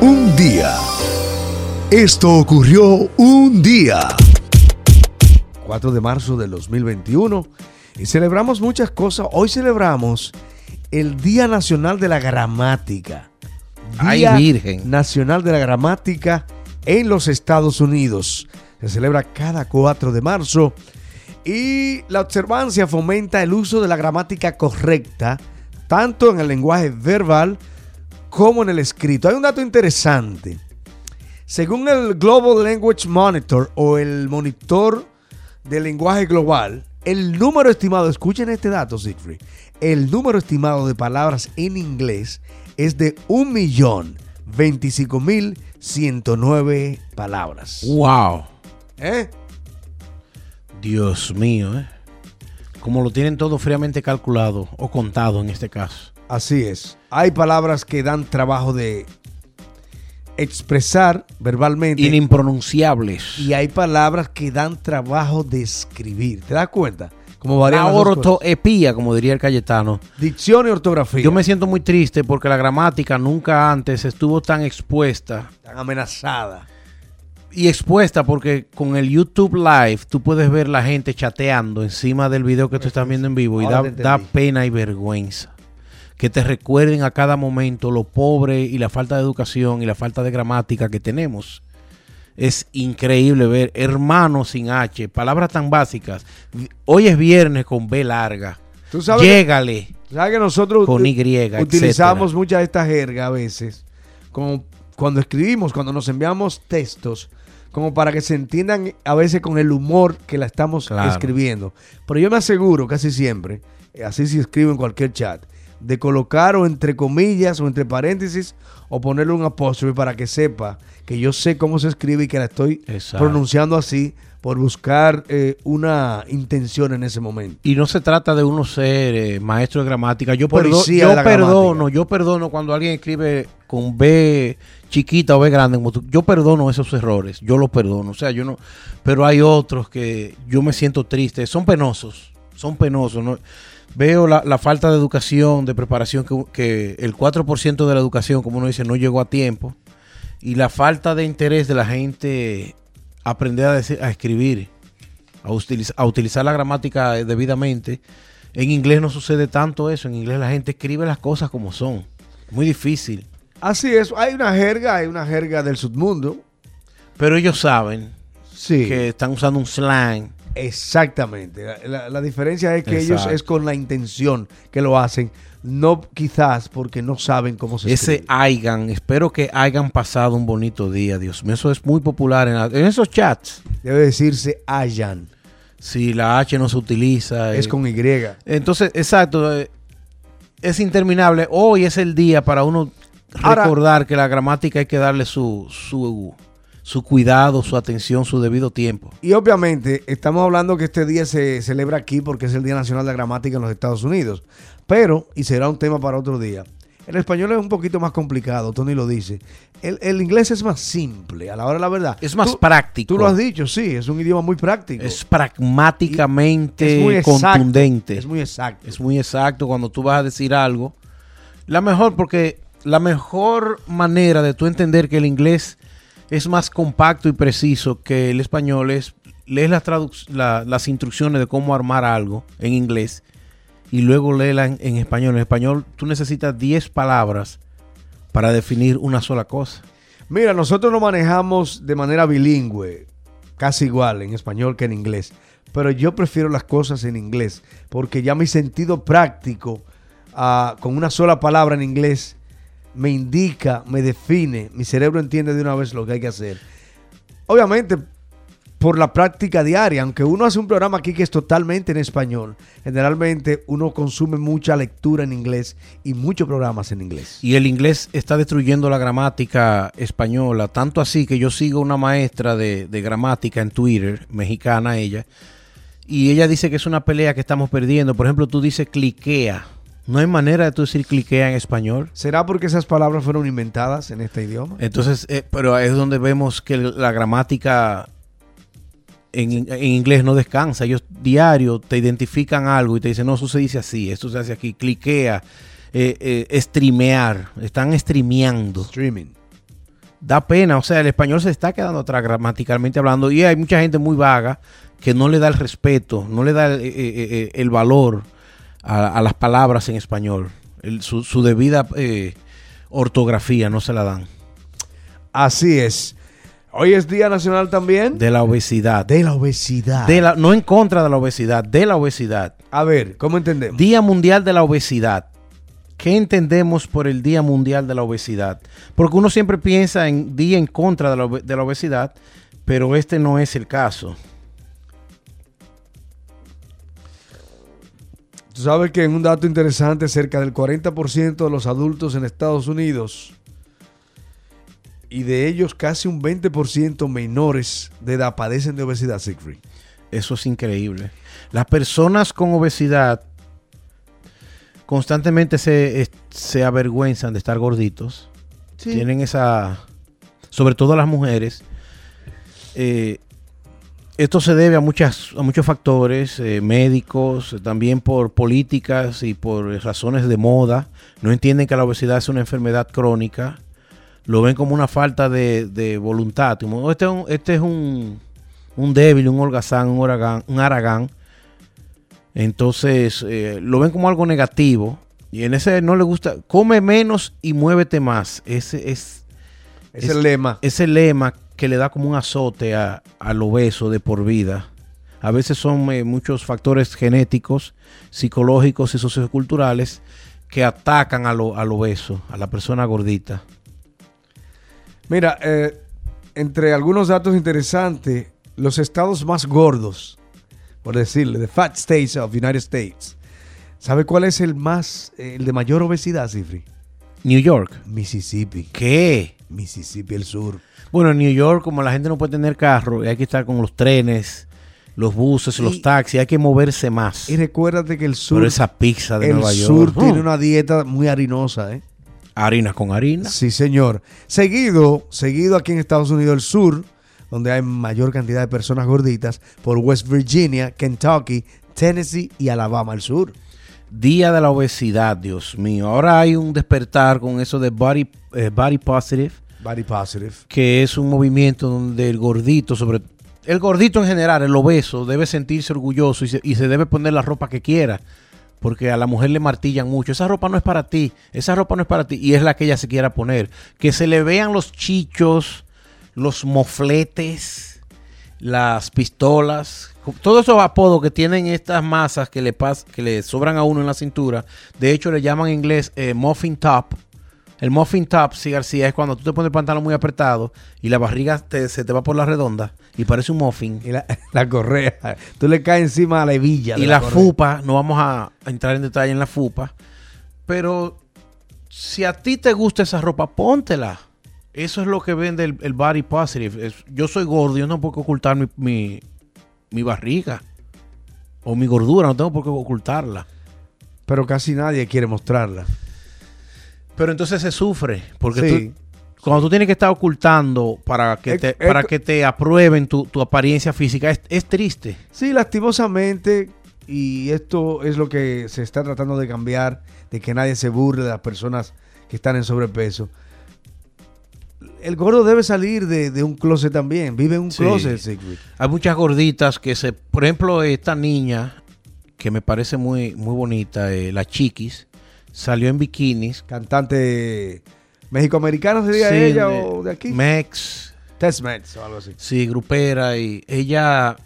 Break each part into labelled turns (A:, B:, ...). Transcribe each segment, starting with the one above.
A: Un día. Esto ocurrió un día. 4 de marzo del 2021. Y celebramos muchas cosas. Hoy celebramos el Día Nacional de la Gramática.
B: Ay, Virgen.
A: Nacional de la Gramática en los Estados Unidos. Se celebra cada 4 de marzo. Y la observancia fomenta el uso de la gramática correcta, tanto en el lenguaje verbal como en el escrito. Hay un dato interesante. Según el Global Language Monitor o el monitor del lenguaje global, el número estimado, escuchen este dato, Siegfried, el número estimado de palabras en inglés es de 1.025.109 palabras.
B: ¡Wow!
A: ¿Eh?
B: Dios mío, ¿eh? Como lo tienen todo fríamente calculado o contado en este caso.
A: Así es. Hay palabras que dan trabajo de expresar verbalmente.
B: Inimpronunciables.
A: Y hay palabras que dan trabajo de escribir. ¿Te das cuenta? Como varían
B: La ortoepía, como diría el Cayetano.
A: Dicción y ortografía.
B: Yo me siento muy triste porque la gramática nunca antes estuvo tan expuesta.
A: Tan amenazada.
B: Y expuesta porque con el YouTube Live tú puedes ver la gente chateando encima del video que tú estás viendo en vivo y da pena y vergüenza. Que te recuerden a cada momento lo pobre y la falta de educación y la falta de gramática que tenemos. Es increíble ver hermanos sin H, palabras tan básicas. Hoy es viernes con B larga.
A: Tú sabes, que,
B: Llégale
A: sabes que nosotros
B: con Y.
A: utilizamos
B: etcétera.
A: mucha de esta jerga a veces. Como cuando escribimos, cuando nos enviamos textos. Como para que se entiendan a veces con el humor que la estamos
B: Claro.
A: escribiendo. Pero yo me aseguro casi siempre, así si escribo en cualquier chat, de colocar o entre comillas o entre paréntesis o ponerle un apóstrofe para que sepa que yo sé cómo se escribe y que la estoy
B: Exacto.
A: pronunciando así por buscar eh, una intención en ese momento.
B: Y no se trata de uno ser eh, maestro de gramática. Yo, perdo- yo
A: de
B: perdono,
A: gramática.
B: yo perdono cuando alguien escribe con B chiquita o B grande. como tú. Yo perdono esos errores. Yo los perdono. O sea, yo no. Pero hay otros que yo me siento triste. Son penosos. Son penosos. ¿no? Veo la, la falta de educación, de preparación, que, que el 4% de la educación, como uno dice, no llegó a tiempo. Y la falta de interés de la gente aprender a, decir- a escribir, a, utiliz- a utilizar la gramática eh, debidamente. En inglés no sucede tanto eso. En inglés la gente escribe las cosas como son. Muy difícil.
A: Así es, hay una jerga, hay una jerga del submundo.
B: Pero ellos saben
A: Sí.
B: que están usando un slang.
A: Exactamente. La, diferencia es que ellos es con la intención que lo hacen, no quizás porque no saben cómo se
B: Ese
A: escribe.
B: hayan, espero que hayan pasado un bonito día, Dios mío. Eso es muy popular en, la- en esos chats.
A: Debe decirse hayan.
B: Si la H no se utiliza.
A: Es
B: eh,
A: con Y.
B: Entonces, exacto. eh, Es interminable. Hoy es el día para uno
A: Ahora-
B: recordar que la gramática hay que darle su, su, su cuidado, su atención, su debido tiempo.
A: Y obviamente estamos hablando que este día se celebra aquí porque es el Día Nacional de la Gramática en los Estados Unidos. Pero, y será un tema para otro día, el español es un poquito más complicado, Tony lo dice. El, el inglés es más simple, a la hora de la verdad.
B: Es más
A: Tú-
B: práctico.
A: Tú lo has dicho, sí, es un idioma muy práctico.
B: Es pragmáticamente
A: Es muy exacto,
B: contundente.
A: Es muy exacto.
B: Es muy exacto cuando tú vas a decir algo. La mejor, porque la mejor manera de tú entender que el inglés es más compacto y preciso que el español es lees las, las instrucciones de cómo armar algo en inglés y luego léela en, en español. En español tú necesitas 10 palabras para definir una sola cosa.
A: Mira, nosotros lo manejamos de manera bilingüe, casi igual en español que en inglés. Pero yo prefiero las cosas en inglés, porque ya mi sentido práctico, ah, con una sola palabra en inglés, me indica, me define, mi cerebro entiende de una vez lo que hay que hacer. Obviamente, por la práctica diaria, aunque uno hace un programa aquí que es totalmente en español, generalmente uno consume mucha lectura en inglés y muchos programas en inglés.
B: Y el inglés está destruyendo la gramática española, tanto así que yo sigo una maestra de, de gramática en Twitter, mexicana ella, y ella dice que es una pelea que estamos perdiendo. Por ejemplo, tú dices cliquea. No hay manera de tú decir cliquea en español.
A: ¿Será porque esas palabras fueron inventadas en este idioma?
B: Entonces, eh, pero es donde vemos que la gramática en, en inglés no descansa. Ellos diario te identifican algo y te dicen, no, eso se dice así, esto se hace aquí, cliquea, eh, eh, streamear, están streameando.
A: Streaming.
B: da pena. O sea, el español se está quedando atrás gramaticalmente hablando y hay mucha gente muy vaga que no le da el respeto, no le da el, eh, el valor a, a, las palabras en español. El, su, su, debida eh, ortografía no se la dan.
A: Así es. Hoy es Día Nacional también.
B: De la obesidad.
A: De la obesidad.
B: De la, no en contra de la obesidad, de la obesidad.
A: A ver, ¿cómo entendemos?
B: Día Mundial de la Obesidad. ¿Qué entendemos por el Día Mundial de la Obesidad? Porque uno siempre piensa en día en contra de la, de la obesidad, pero este no es el caso.
A: Tú sabes que en un dato interesante, cerca del 40% de los adultos en Estados Unidos y de ellos casi un 20% menores de edad padecen de obesidad, Siegfried.
B: Eso es increíble. Las personas con obesidad constantemente se, se avergüenzan de estar gorditos. Sí. Tienen esa, sobre todo las mujeres. Eh, esto se debe a, muchas, a muchos factores eh, médicos, también por políticas y por razones de moda. No entienden que la obesidad es una enfermedad crónica. Lo ven como una falta de, de voluntad. Este es un, este es un, un débil, un holgazán, un, aragán, un aragán. Entonces eh, lo ven como algo negativo. Y en ese no le gusta. Come menos y muévete más. Ese es,
A: es, es el lema.
B: Ese lema que le da como un azote a, al obeso de por vida. A veces son eh, muchos factores genéticos, psicológicos y socioculturales que atacan a lo, al obeso, a la persona gordita.
A: Mira, eh, entre algunos datos interesantes, los estados más gordos, por decirle, the fat states of United States, ¿sabe cuál es el más, el de mayor obesidad, Cifri?
B: New York.
A: Mississippi.
B: ¿Qué?
A: Mississippi, el sur.
B: Bueno, en New York, como la gente no puede tener carro, hay que estar con los trenes, los buses, y, los taxis, hay que moverse más.
A: Y recuérdate que el sur.
B: Pero esa pizza de
A: el
B: Nueva York.
A: sur tiene una dieta muy harinosa, ¿eh?
B: Harina con harina.
A: Sí, señor. Seguido, seguido aquí en Estados Unidos, el sur, donde hay mayor cantidad de personas gorditas, por West Virginia, Kentucky, Tennessee y Alabama, el sur.
B: Día de la obesidad, Dios mío. Ahora hay un despertar con eso de body, eh, body positive.
A: Body positive.
B: Que es un movimiento donde el gordito, sobre el gordito en general, el obeso, debe sentirse orgulloso y se, y se, debe poner la ropa que quiera. Porque a la mujer le martillan mucho. Esa ropa no es para ti. Esa ropa no es para ti. Y es la que ella se quiera poner. Que se le vean los chichos, los mofletes, las pistolas. Todos esos apodos que tienen estas masas que le, pas que le sobran a uno en la cintura. De hecho, le llaman en inglés eh, muffin top. El muffin top, sí, García, es cuando tú te pones el pantalón muy apretado y la barriga te, se te va por la redonda y parece un muffin.
A: Y la, la correa, tú le caes encima a la hebilla.
B: Y la, la fupa, no vamos a, entrar en detalle en la fupa, pero si a ti te gusta esa ropa, póntela. Eso es lo que vende el, el body positive. Es, yo soy gordo, yo no puedo ocultar mi, mi, mi barriga o mi gordura, no tengo por qué ocultarla.
A: Pero casi nadie quiere mostrarla.
B: Pero entonces se sufre, porque sí. tú, cuando tú tienes que estar ocultando para que, te, es, para que te aprueben tu, tu apariencia física, es, es, triste.
A: Sí, lastimosamente, y esto es lo que se está tratando de cambiar, de que nadie se burle de las personas que están en sobrepeso. El gordo debe salir de, de un closet también, vive en un sí. closet. Sigrid.
B: Hay muchas gorditas que se, por ejemplo, esta niña, que me parece muy, muy bonita, eh, la Chiquis, salió en bikinis.
A: Cantante México-americana sería sí, ella de, o de aquí.
B: Mex.
A: Test-Mex o algo así.
B: Sí, grupera. Y ella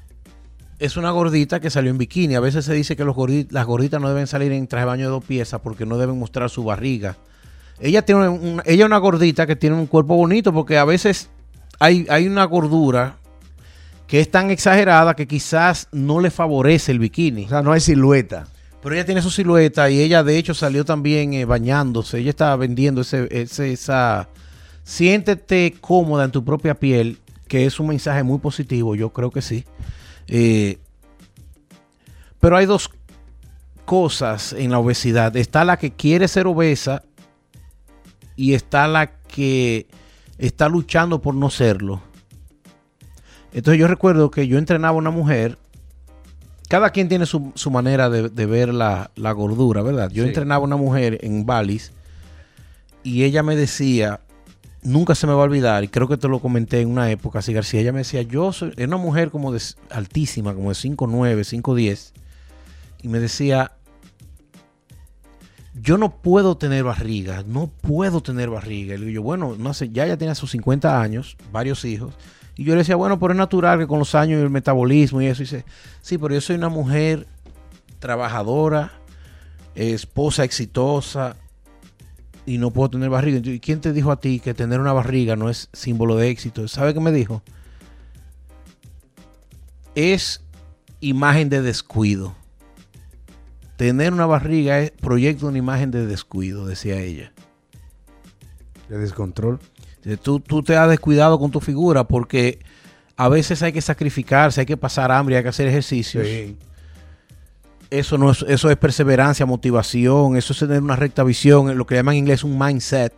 B: es una gordita que salió en bikini. A veces se dice que los gordit las gorditas no deben salir en traje de baño de dos piezas porque no deben mostrar su barriga. Ella tiene un, ella es una gordita que tiene un cuerpo bonito porque a veces hay, hay una gordura que es tan exagerada que quizás no le favorece el bikini.
A: O sea, no hay silueta.
B: Pero ella tiene su silueta y ella de hecho salió también eh, bañándose. Ella estaba vendiendo ese, ese, esa... Siéntete cómoda en tu propia piel, que es un mensaje muy positivo, yo creo que sí. Eh, pero hay dos cosas en la obesidad. Está la que quiere ser obesa y está la que está luchando por no serlo. Entonces yo recuerdo que yo entrenaba a una mujer cada quien tiene su, su manera de, de ver la, la, gordura, ¿verdad? Yo sí. entrenaba a una mujer en Balis y ella me decía nunca se me va a olvidar, y creo que te lo comenté en una época, así García, ella me decía, yo soy, una mujer como de altísima, como de 5'9, 5'10, y me decía, yo no puedo tener barriga, no puedo tener barriga. Y yo, bueno, no sé, ya ya tiene sus 50 años, varios hijos. Y yo le decía, bueno, pero es natural que con los años y el metabolismo y eso. Y dice, sí, pero yo soy una mujer trabajadora, esposa exitosa y no puedo tener barriga. ¿Y quién te dijo a ti que tener una barriga no es símbolo de éxito? ¿Sabe qué me dijo? Es imagen de descuido. Tener una barriga es proyecto una imagen de descuido, decía ella.
A: De descontrol.
B: Tú, tú te has descuidado con tu figura porque a veces hay que sacrificarse, hay que pasar hambre, hay que hacer ejercicios.
A: Sí.
B: Eso no es, eso es perseverancia, motivación, eso es tener una recta visión, lo que llaman en inglés un mindset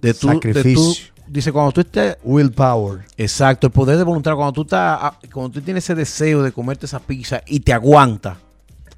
B: de tu,
A: Sacrificio.
B: dice cuando tú estés
A: Willpower.
B: exacto, el poder de voluntad, cuando tú estás, cuando tú tienes ese deseo de comerte esa pizza y te aguanta,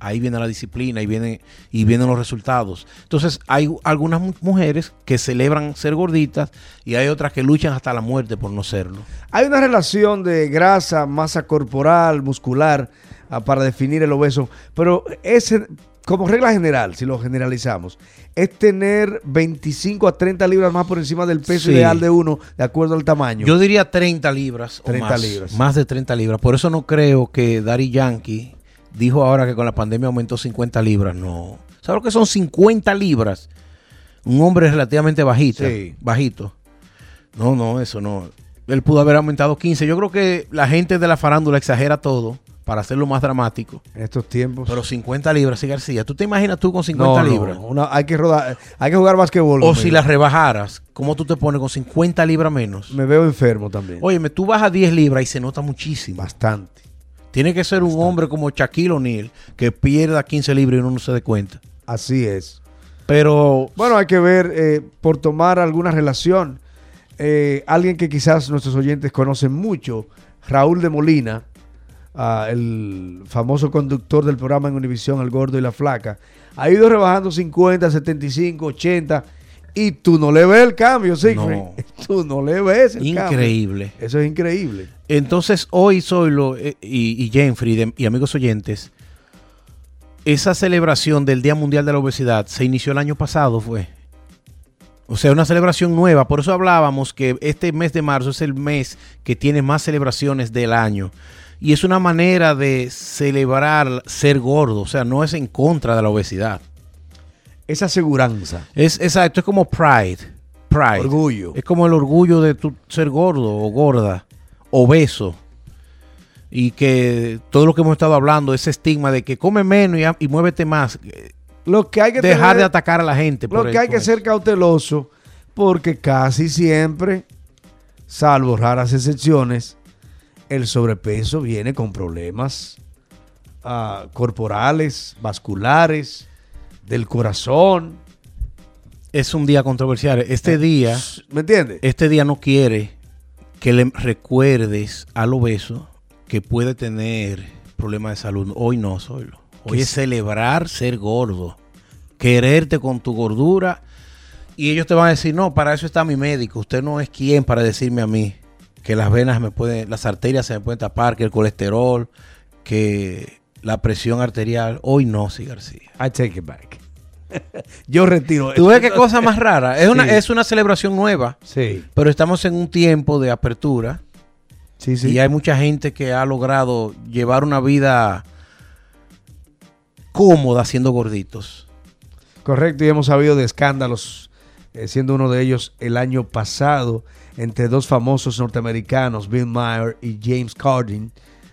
B: ahí viene la disciplina y viene y vienen los resultados. Entonces, hay algunas mu- mujeres que celebran ser gorditas y hay otras que luchan hasta la muerte por no serlo.
A: Hay una relación de grasa, masa corporal, muscular, ah, para definir el obeso, pero ese, como regla general, si lo generalizamos, es tener 25 a 30 libras más por encima del peso
B: Sí.
A: ideal de uno, de acuerdo al tamaño.
B: Yo diría 30 libras
A: 30
B: o más.
A: libras.
B: Más de 30 libras. Por eso no creo que Daddy Yankee dijo ahora que con la pandemia aumentó 50 libras. No. ¿Sabes lo que son 50 libras? Un hombre relativamente bajito.
A: Sí.
B: Bajito. No, no, eso no. Él pudo haber aumentado 15. Yo creo que la gente de la farándula exagera todo para hacerlo más dramático.
A: en estos tiempos.
B: Pero 50 libras, sí, García. ¿Tú te imaginas tú con 50
A: no, no,
B: libras?
A: una- hay que rodar, hay que jugar basquetbol.
B: O si las rebajaras, ¿cómo tú te pones con 50 libras menos?
A: Me veo enfermo también.
B: Óyeme, tú bajas 10 libras y se nota muchísimo.
A: Bastante.
B: Tiene que ser un hombre como Shaquille O'Neal que pierda 15 libras y uno no se dé cuenta.
A: Así es.
B: Pero
A: Bueno, hay que ver, eh, por tomar alguna relación, eh, alguien que quizás nuestros oyentes conocen mucho, Raúl de Molina, ah, el famoso conductor del programa en Univisión, El Gordo y la Flaca, ha ido rebajando 50, 75, 80, y tú no le ves el cambio, Siegfried.
B: No.
A: Tú no le ves el cambio.
B: increíble.
A: Eso es increíble.
B: Entonces, hoy Zoilo eh, y, y Jenfrey y amigos oyentes, esa celebración del Día Mundial de la Obesidad se inició el año pasado, fue. O sea, una celebración nueva. Por eso hablábamos que este mes de marzo es el mes que tiene más celebraciones del año. Y es una manera de celebrar ser gordo. O sea, no es en contra de la obesidad.
A: Esa aseguranza,
B: Es exacto, es como pride. Pride.
A: orgullo.
B: Es como el orgullo de tu ser gordo o gorda, obeso. Y que todo lo que hemos estado hablando, ese estigma de que come menos y, muévete más. eh,
A: Lo que hay que
B: Dejar
A: tener-
B: de atacar a la gente.
A: Lo
B: por
A: que hay que
B: eso.
A: ser cauteloso, porque casi siempre, salvo raras excepciones, el sobrepeso viene con problemas ah, corporales, vasculares, del corazón.
B: Es un día controversial. Este día,
A: ¿Me entiendes?
B: este día no quiere que le recuerdes al obeso que puede tener problemas de salud. Hoy no, solo. Hoy es celebrar ser gordo. Quererte con tu gordura. Y ellos te van a decir, no, para eso está mi médico. Usted no es quien para decirme a mí que las venas me pueden, las arterias se me pueden tapar, que el colesterol, que la presión arterial. Hoy no, sí, García.
A: I take it back. Yo retiro
B: ¿Tú ves qué cosa más rara? Es una, es una celebración nueva,
A: Sí,
B: pero estamos en un tiempo de apertura
A: sí, sí.
B: y hay mucha gente que ha logrado llevar una vida cómoda siendo gorditos.
A: Correcto, y hemos sabido de escándalos, eh, siendo uno de ellos el año pasado, entre dos famosos norteamericanos, Bill Maher y James Corden.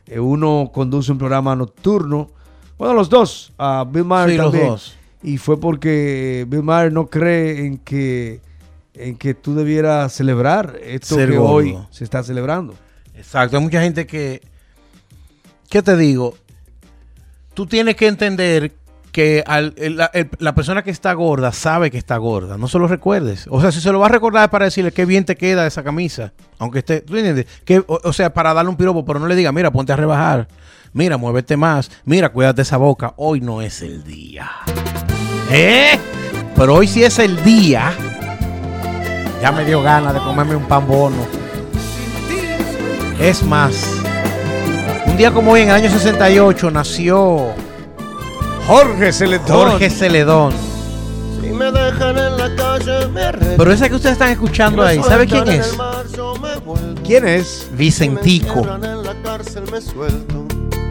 A: Eh, uno conduce un programa nocturno, bueno, los dos, ah, Bill Maher
B: Sí, los
A: también.
B: dos.
A: Y fue porque Bill Maher no cree en que, en que tú debieras celebrar esto
B: Ser
A: que
B: gordo.
A: hoy se está celebrando.
B: Exacto, hay mucha gente que, ¿qué te digo? Tú tienes que entender que al- la, persona que está gorda sabe que está gorda, no se lo recuerdes. O sea, si se lo va a recordar para decirle qué bien te queda esa camisa, aunque esté, ¿tú entiendes? Que, o, o sea, para darle un piropo, pero no le diga, mira, ponte a rebajar, mira, muévete más, mira, cuídate esa boca, hoy no es el día. ¿Eh? Pero hoy sí es el día. Ya me dio ganas de comerme un pan bono. Es más, un día como hoy, en el año 68, nació
A: Jorge Celedón.
B: Jorge Celedón.
C: Si me dejan en la calle, me arreglo.
B: Pero ese que ustedes están escuchando ahí, ¿sabe quién es?
A: ¿Quién es?
B: Vicentico,
C: Si me encierran en la cárcel, me suelto.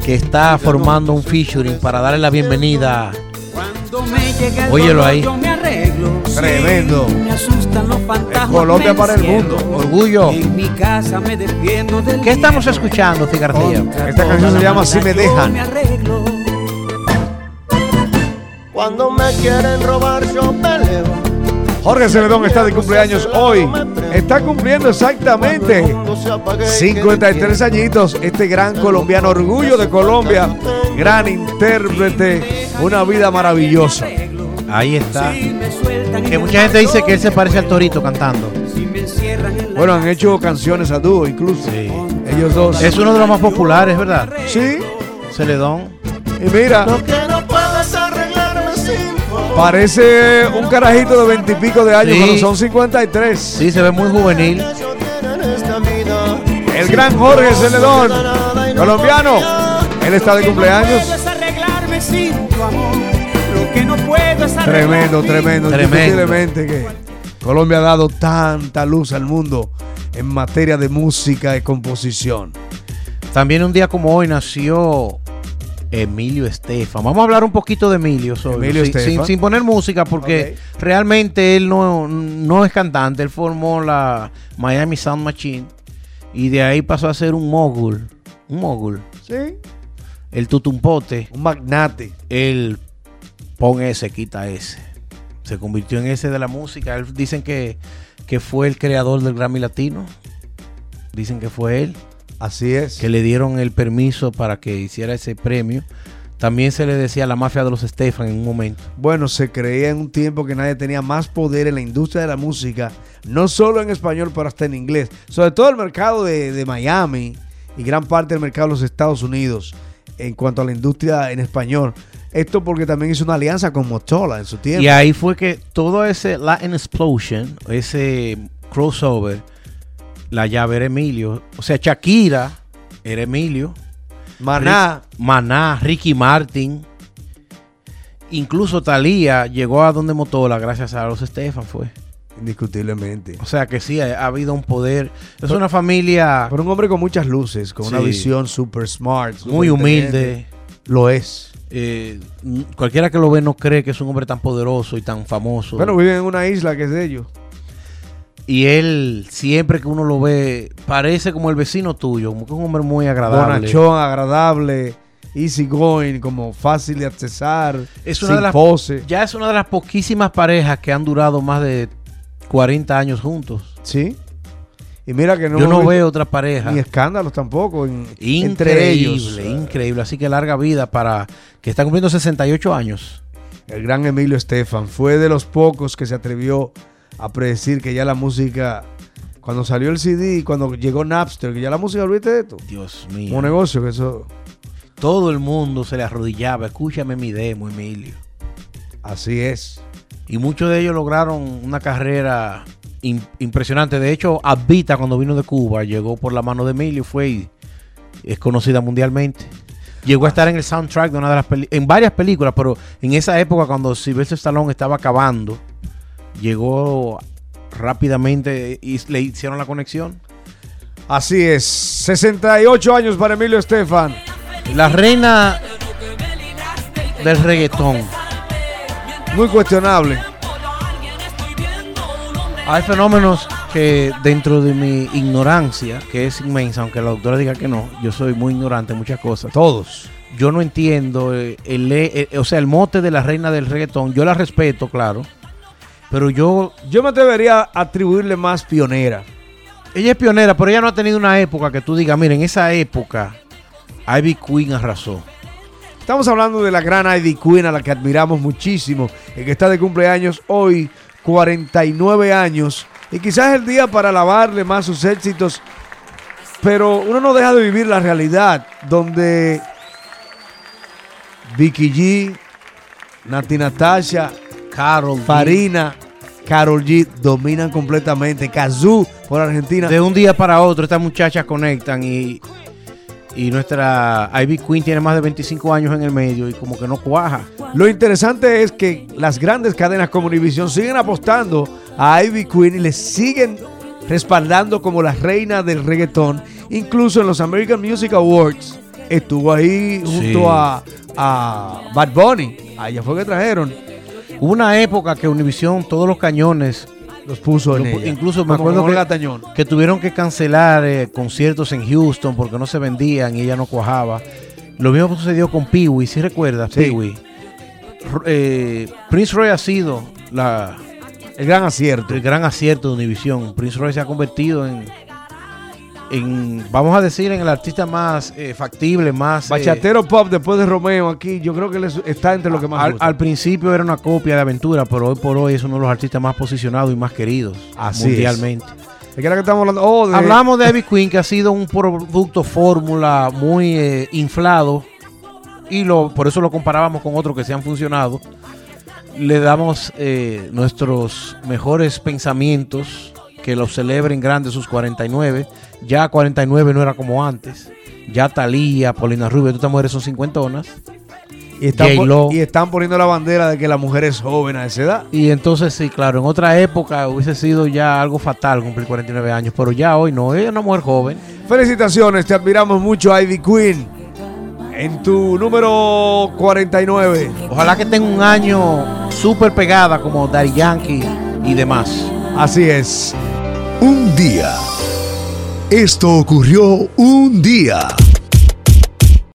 B: que está formando un featuring para darle la bienvenida.
D: Cuando me llega el
B: Óyelo
D: dolor,
B: ahí.
D: yo me arreglo.
A: Tremendo.
D: Me asustan los fantasmas.
A: Colombia
D: me
A: para el mundo.
B: Orgullo.
D: En mi casa me defiendo del
B: ¿Qué estamos escuchando?
D: Contra
A: Esta canción se
D: la
A: llama Si me
D: yo
A: dejan.
D: me arreglo.
C: Cuando me quieren robar, yo peleo.
A: Jorge Celedón está de cumpleaños hoy. Está cumpliendo exactamente 53 añitos. Este gran colombiano, orgullo de Colombia, gran intérprete, una vida maravillosa.
B: Ahí está. Que mucha gente dice que él se parece al torito cantando.
A: Bueno, han hecho canciones a dúo incluso.
B: Sí.
A: Ellos dos.
B: Es uno de los más populares, ¿verdad?
A: Sí.
B: Celedón.
A: Y mira, parece un carajito de veintipico de años,
B: Sí.
A: pero son 53.
B: Sí, se ve muy juvenil.
A: El gran Jorge Celedón, colombiano. Él está de cumpleaños. tremendo. Tremendo. Indiscutiblemente que Colombia ha dado tanta luz al mundo en materia de música y composición.
B: También un día como hoy nació Emilio Estefan. Vamos a hablar un poquito de Emilio, solo,
A: Emilio
B: sin,
A: Estefan.
B: sin- sin poner música, porque realmente él no, no es cantante. Él formó la Miami Sound Machine y de ahí pasó a ser un mogul. Un mogul.
A: Sí.
B: El tutumpote.
A: Un magnate.
B: Él pon ese, quita ese. Se convirtió en ese de la música. Él- dicen que, que fue el creador del Grammy Latino. Dicen que fue él.
A: Así es.
B: que le dieron el permiso para que hiciera ese premio. También se le decía la mafia de los Stefan en un momento.
A: Bueno, se creía en un tiempo que nadie tenía más poder en la industria de la música, no solo en español, pero hasta en inglés. Sobre todo el mercado de, de Miami y gran parte del mercado de los Estados Unidos en cuanto a la industria en español. Esto porque también hizo una alianza con Motorola en su tiempo.
B: Y ahí fue que todo ese Latin Explosion, ese crossover, la llave era Emilio. O sea, Shakira era Emilio.
A: Maná,
B: Rick- Maná, Ricky Martin. Incluso Thalía llegó a donde Motola gracias a los Stefan fue.
A: indiscutiblemente.
B: O sea que sí, ha, ha habido un poder. Es una familia
A: Pero un hombre con muchas luces, con una visión super smart.
B: muy humilde.
A: Lo es.
B: Eh, cualquiera que lo ve no cree que es un hombre tan poderoso y tan famoso.
A: Bueno, vive en una isla que es de ellos.
B: Y él, siempre que uno lo ve, parece como el vecino tuyo, como que es un hombre muy agradable.
A: Bonachón, agradable, easy going, como fácil de accesar,
B: Es una
A: sin
B: de las-
A: pose.
B: Ya es una de las poquísimas parejas que han durado más de 40 años juntos.
A: Sí. Y mira que no,
B: Yo no veo otra pareja.
A: ni escándalos tampoco en-
B: Increíble,
A: entre ellos.
B: increíble. Así que larga vida para que está cumpliendo 68 años.
A: El gran Emilio Estefan fue de los pocos que se atrevió a predecir que ya la música, cuando salió el CD y cuando llegó Napster, que ya la música, olvídate de esto.
B: Dios mío.
A: Como negocio, que eso
B: Todo el mundo se le arrodillaba. Escúchame mi demo, Emilio.
A: así es.
B: Y muchos de ellos lograron una carrera im- impresionante. De hecho, Abita, cuando vino de Cuba, llegó por la mano de Emilio, fue y es conocida mundialmente. Llegó a estar en el soundtrack de una de las peli- en varias películas, pero en esa época cuando Sylvester Stallone estaba acabando, llegó rápidamente y le hicieron la conexión.
A: Así es. 68 años para Emilio Estefan.
B: La reina del reggaetón.
A: Muy cuestionable.
B: Hay fenómenos que dentro de mi ignorancia, que es inmensa, aunque la doctora diga que no, yo soy muy ignorante en muchas cosas.
A: Todos.
B: Yo no entiendo, eh, el, eh, o sea, el mote de la reina del reggaetón, yo la respeto, claro, pero yo,
A: Yo me atrevería a atribuirle más pionera.
B: ella es pionera, pero ella no ha tenido una época que tú digas, miren, en esa época Ivy Queen arrasó.
A: Estamos hablando de la gran Ivy Queen a la que admiramos muchísimo y que está de cumpleaños hoy, 49 años. Y quizás es el día para alabarle más sus éxitos, pero uno no deja de vivir la realidad donde Vicky G, Nati Natasha,
B: Carol,
A: Farina, Carol G dominan completamente. Kazoo por Argentina.
B: De un día para otro, estas muchachas conectan y, y nuestra Ivy Queen tiene más de 25 años en el medio y como que no cuaja.
A: Lo interesante es que las grandes cadenas como Univision siguen apostando a Ivy Queen y le siguen respaldando como la reina del reggaetón. Incluso en los American Music Awards estuvo ahí junto
B: Sí.
A: a, a Bad Bunny. Allá fue que trajeron.
B: Hubo una época que Univision, todos los cañones,
A: Los puso en
B: Lo-
A: ella.
B: incluso
A: me acuerdo que Gatañón.
B: que tuvieron que cancelar eh, conciertos en Houston porque no se vendían y ella no cuajaba. Lo mismo sucedió con Peewee, si recuerdas,
A: Sí.
B: Peewee. Eh, Prince Roy ha sido la,
A: El gran acierto.
B: el gran acierto de Univision. Prince Roy se ha convertido en, en vamos a decir, en el artista más eh, factible, más... eh,
A: Bachatero pop después de Romeo aquí, yo creo que él es- está entre lo que más
B: al,
A: gusta.
B: al principio era una copia de Aventura, pero hoy por hoy es uno de los artistas más posicionados y más queridos
A: Así
B: mundialmente.
A: ¿De qué era que estamos hablando? Oh, de-
B: Hablamos de Ivy Queen, que ha sido un producto fórmula muy eh, inflado y lo, por eso lo comparábamos con otros que se han funcionado. Le damos nuestros mejores pensamientos, que los celebren grandes sus 49. Ya 49 no era como antes. Ya Talía, Paulina Rubio, todas estas mujeres son cincuentonas.
A: y, están y están poniendo la bandera de que la mujer es joven a esa edad.
B: Y entonces sí, claro, en otra época hubiese sido ya algo fatal cumplir 49 años, pero ya hoy no, ella es una mujer joven.
A: Felicitaciones, te admiramos mucho, Ivy Queen. En tu número 49.
B: Ojalá que tenga un año súper pegada como Daddy Yankee y demás.
A: Así es.
E: Un día. Esto ocurrió un día.